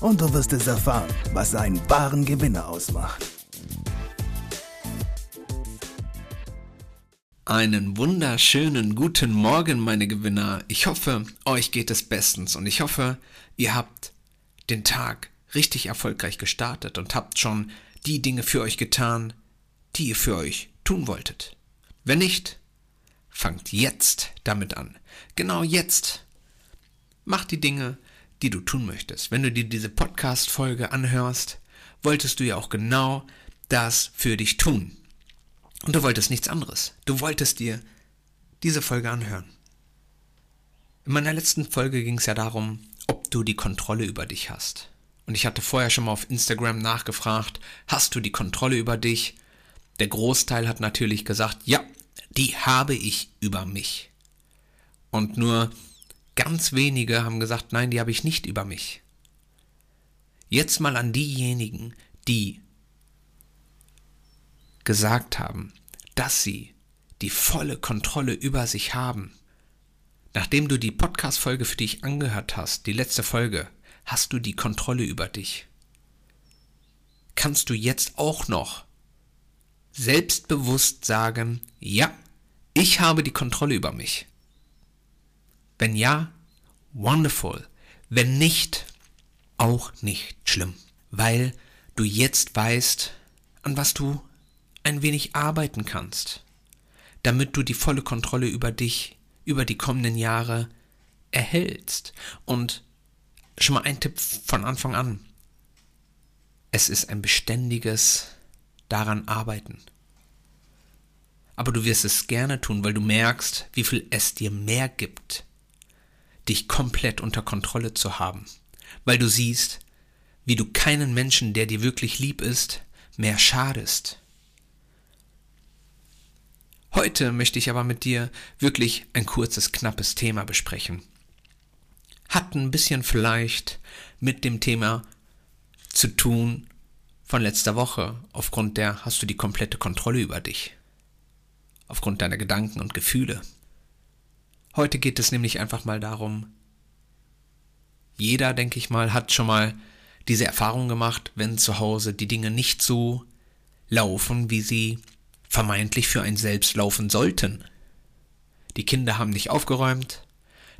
und du wirst es erfahren, was einen wahren Gewinner ausmacht. Einen wunderschönen guten Morgen, meine Gewinner. Ich hoffe, euch geht es bestens und ich hoffe, ihr habt den Tag richtig erfolgreich gestartet und habt schon die Dinge für euch getan, die ihr für euch tun wolltet. Wenn nicht, fangt jetzt damit an. Genau jetzt. Macht die Dinge, die du tun möchtest. Wenn du dir diese Podcast-Folge anhörst, wolltest du ja auch genau das für dich tun. Und du wolltest nichts anderes. Du wolltest dir diese Folge anhören. In meiner letzten Folge ging es ja darum, ob du die Kontrolle über dich hast. Und ich hatte vorher schon mal auf Instagram nachgefragt, hast du die Kontrolle über dich? Der Großteil hat natürlich gesagt, ja, die habe ich über mich. Und nur Ganz wenige haben gesagt, nein, die habe ich nicht über mich. Jetzt mal an diejenigen, die gesagt haben, dass sie die volle Kontrolle über sich haben. Nachdem du die Podcast-Folge für dich angehört hast, die letzte Folge, hast du die Kontrolle über dich. Kannst du jetzt auch noch selbstbewusst sagen, ja, ich habe die Kontrolle über mich. Wenn ja, wonderful. Wenn nicht, auch nicht schlimm. Weil du jetzt weißt, an was du ein wenig arbeiten kannst, damit du die volle Kontrolle über dich, über die kommenden Jahre erhältst. Und schon mal ein Tipp von Anfang an. Es ist ein beständiges daran arbeiten. Aber du wirst es gerne tun, weil du merkst, wie viel es dir mehr gibt, dich komplett unter Kontrolle zu haben, weil du siehst, wie du keinen Menschen, der dir wirklich lieb ist, mehr schadest. Heute möchte ich aber mit dir wirklich ein kurzes, knappes Thema besprechen. Hat ein bisschen vielleicht mit dem Thema zu tun von letzter Woche, aufgrund der hast du die komplette Kontrolle über dich, aufgrund deiner Gedanken und Gefühle. Heute geht es nämlich einfach mal darum, jeder, denke ich mal, hat schon mal diese Erfahrung gemacht, wenn zu Hause die Dinge nicht so laufen, wie sie vermeintlich für einen selbst laufen sollten. Die Kinder haben nicht aufgeräumt,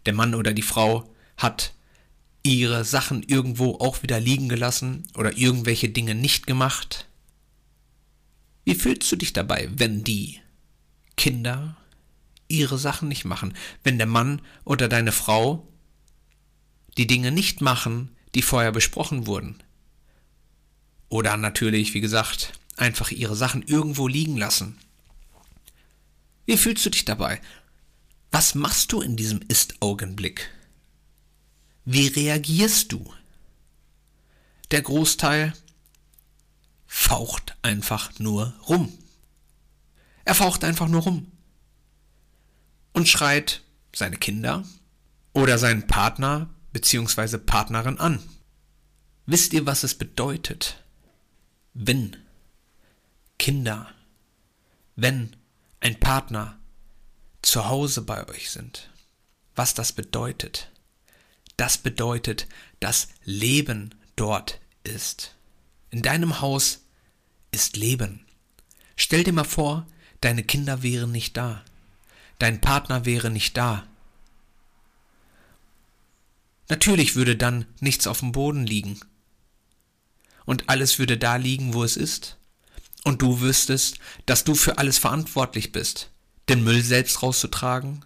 der Mann oder die Frau hat ihre Sachen irgendwo auch wieder liegen gelassen oder irgendwelche Dinge nicht gemacht. Wie fühlst du dich dabei, wenn die Kinder ihre Sachen nicht machen, wenn der Mann oder deine Frau die Dinge nicht machen, die vorher besprochen wurden. Oder natürlich, wie gesagt, einfach ihre Sachen irgendwo liegen lassen. Wie fühlst du dich dabei? Was machst du in diesem Ist-Augenblick? Wie reagierst du? Der Großteil faucht einfach nur rum. Er faucht einfach nur rum und schreit seine Kinder oder seinen Partner bzw. Partnerin an. Wisst ihr, was es bedeutet, wenn Kinder, wenn ein Partner zu Hause bei euch sind? Was das bedeutet? Das bedeutet, dass Leben dort ist. In deinem Haus ist Leben. Stell dir mal vor, deine Kinder wären nicht da dein Partner wäre nicht da. Natürlich würde dann nichts auf dem Boden liegen. Und alles würde da liegen, wo es ist. Und du wüsstest, dass du für alles verantwortlich bist. Den Müll selbst rauszutragen,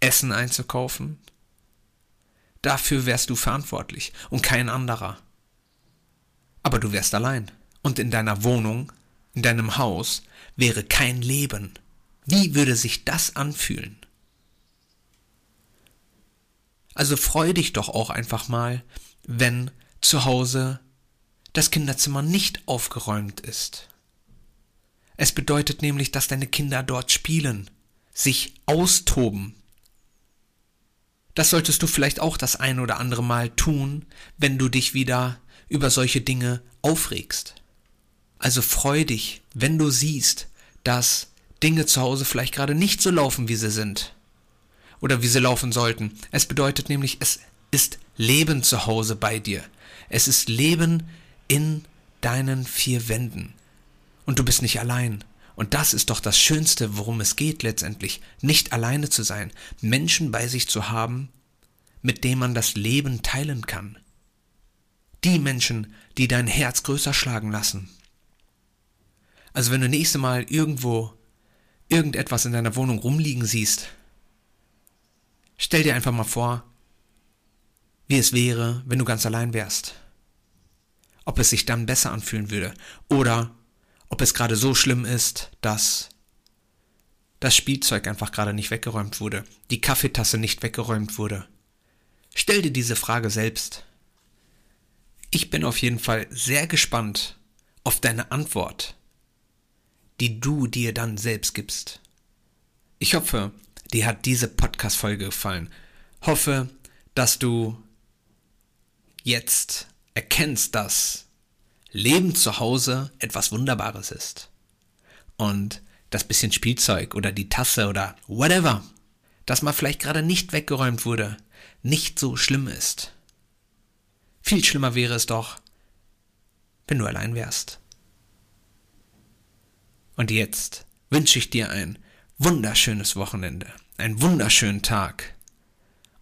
Essen einzukaufen. Dafür wärst du verantwortlich und kein anderer. Aber du wärst allein. Und in deiner Wohnung, in deinem Haus wäre kein Leben. Wie würde sich das anfühlen? Also freu dich doch auch einfach mal, wenn zu Hause das Kinderzimmer nicht aufgeräumt ist. Es bedeutet nämlich, dass deine Kinder dort spielen, sich austoben. Das solltest du vielleicht auch das ein oder andere Mal tun, wenn du dich wieder über solche Dinge aufregst. Also freu dich, wenn du siehst, dass Dinge zu Hause vielleicht gerade nicht so laufen, wie sie sind. Oder wie sie laufen sollten. Es bedeutet nämlich, es ist Leben zu Hause bei dir. Es ist Leben in deinen vier Wänden. Und du bist nicht allein. Und das ist doch das Schönste, worum es geht letztendlich. Nicht alleine zu sein, Menschen bei sich zu haben, mit denen man das Leben teilen kann. Die Menschen, die dein Herz größer schlagen lassen. Also wenn du nächste Mal irgendwo irgendetwas in deiner Wohnung rumliegen siehst, stell dir einfach mal vor, wie es wäre, wenn du ganz allein wärst. Ob es sich dann besser anfühlen würde oder ob es gerade so schlimm ist, dass das Spielzeug einfach gerade nicht weggeräumt wurde, die Kaffeetasse nicht weggeräumt wurde. Stell dir diese Frage selbst. Ich bin auf jeden Fall sehr gespannt auf deine Antwort die du dir dann selbst gibst. Ich hoffe, dir hat diese Podcast-Folge gefallen. Hoffe, dass du jetzt erkennst, dass Leben zu Hause etwas Wunderbares ist. Und das bisschen Spielzeug oder die Tasse oder whatever, das mal vielleicht gerade nicht weggeräumt wurde, nicht so schlimm ist. Viel schlimmer wäre es doch, wenn du allein wärst. Und jetzt wünsche ich dir ein wunderschönes Wochenende, einen wunderschönen Tag.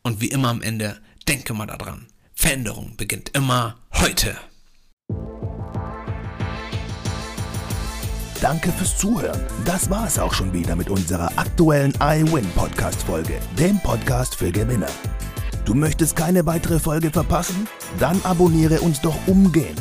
Und wie immer am Ende, denke mal daran, Veränderung beginnt immer heute. Danke fürs Zuhören. Das war es auch schon wieder mit unserer aktuellen iWin Podcast Folge, dem Podcast für Gewinner. Du möchtest keine weitere Folge verpassen? Dann abonniere uns doch umgehend